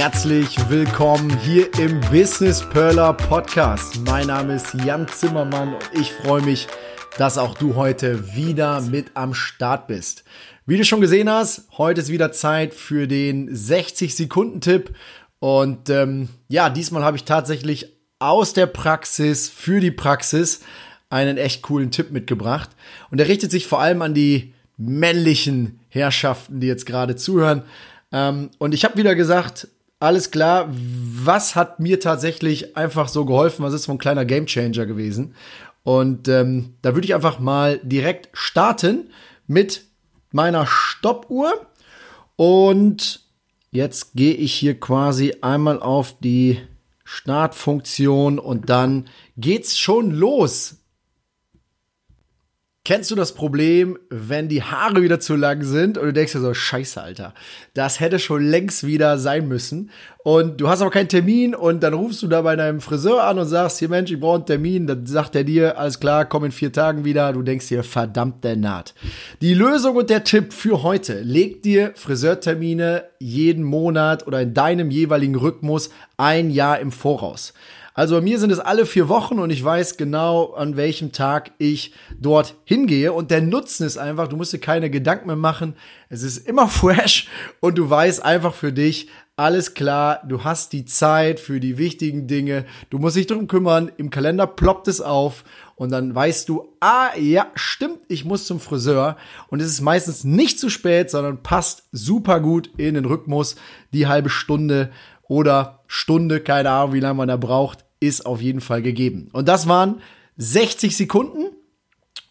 Herzlich willkommen hier im Business Perler Podcast. Mein Name ist Jan Zimmermann und ich freue mich, dass auch du heute wieder mit am Start bist. Wie du schon gesehen hast, heute ist wieder Zeit für den 60-Sekunden-Tipp. Und ähm, ja, diesmal habe ich tatsächlich aus der Praxis für die Praxis einen echt coolen Tipp mitgebracht. Und der richtet sich vor allem an die männlichen Herrschaften, die jetzt gerade zuhören. Ähm, und ich habe wieder gesagt, alles klar, was hat mir tatsächlich einfach so geholfen? Was ist so ein kleiner Gamechanger gewesen? Und ähm, da würde ich einfach mal direkt starten mit meiner Stoppuhr. Und jetzt gehe ich hier quasi einmal auf die Startfunktion und dann geht's schon los Kennst du das Problem, wenn die Haare wieder zu lang sind und du denkst dir so, scheiße, Alter, das hätte schon längst wieder sein müssen und du hast aber keinen Termin und dann rufst du da bei deinem Friseur an und sagst, hier Mensch, ich brauche einen Termin, dann sagt er dir, alles klar, komm in vier Tagen wieder, du denkst dir, verdammt der Naht. Die Lösung und der Tipp für heute, leg dir Friseurtermine jeden Monat oder in deinem jeweiligen Rhythmus ein Jahr im Voraus. Also bei mir sind es alle vier Wochen und ich weiß genau, an welchem Tag ich dort hingehe. Und der Nutzen ist einfach, du musst dir keine Gedanken mehr machen. Es ist immer fresh und du weißt einfach für dich, alles klar, du hast die Zeit für die wichtigen Dinge. Du musst dich drum kümmern. Im Kalender ploppt es auf und dann weißt du, ah, ja, stimmt, ich muss zum Friseur. Und es ist meistens nicht zu spät, sondern passt super gut in den Rhythmus, die halbe Stunde oder Stunde, keine Ahnung, wie lange man da braucht, ist auf jeden Fall gegeben. Und das waren 60 Sekunden.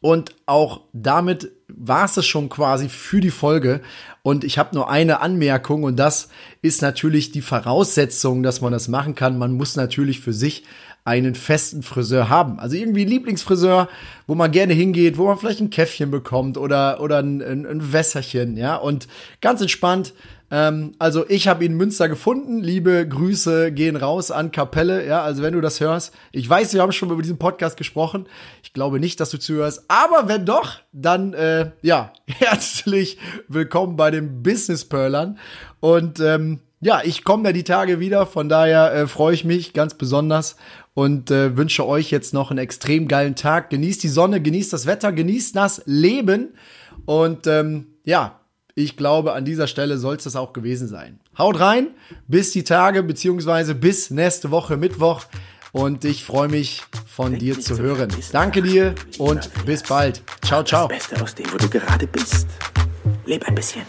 Und auch damit war es schon quasi für die Folge. Und ich habe nur eine Anmerkung und das ist natürlich die Voraussetzung, dass man das machen kann. Man muss natürlich für sich einen festen Friseur haben. Also irgendwie Lieblingsfriseur, wo man gerne hingeht, wo man vielleicht ein Käffchen bekommt oder, oder ein, ein, ein Wässerchen, ja. Und ganz entspannt ähm, also ich habe ihn in Münster gefunden. Liebe Grüße gehen raus an Kapelle. Ja, also wenn du das hörst, ich weiß, wir haben schon über diesen Podcast gesprochen. Ich glaube nicht, dass du zuhörst, aber wenn doch, dann äh, ja herzlich willkommen bei den Business Pearlern. Und ähm, ja, ich komme ja die Tage wieder. Von daher äh, freue ich mich ganz besonders und äh, wünsche euch jetzt noch einen extrem geilen Tag. Genießt die Sonne, genießt das Wetter, genießt das Leben und ähm, ja, ich glaube, an dieser Stelle soll es das auch gewesen sein. Haut rein, bis die Tage, beziehungsweise bis nächste Woche Mittwoch. Und ich freue mich, von Denk dir zu hören. Danke dir und bis bald. Ciao, ciao. Das Beste aus dem, wo du gerade bist. Leb ein bisschen.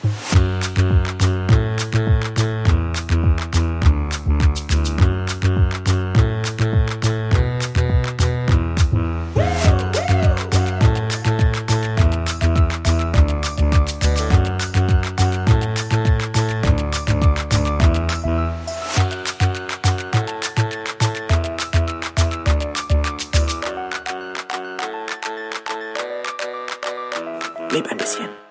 lebe ein bisschen.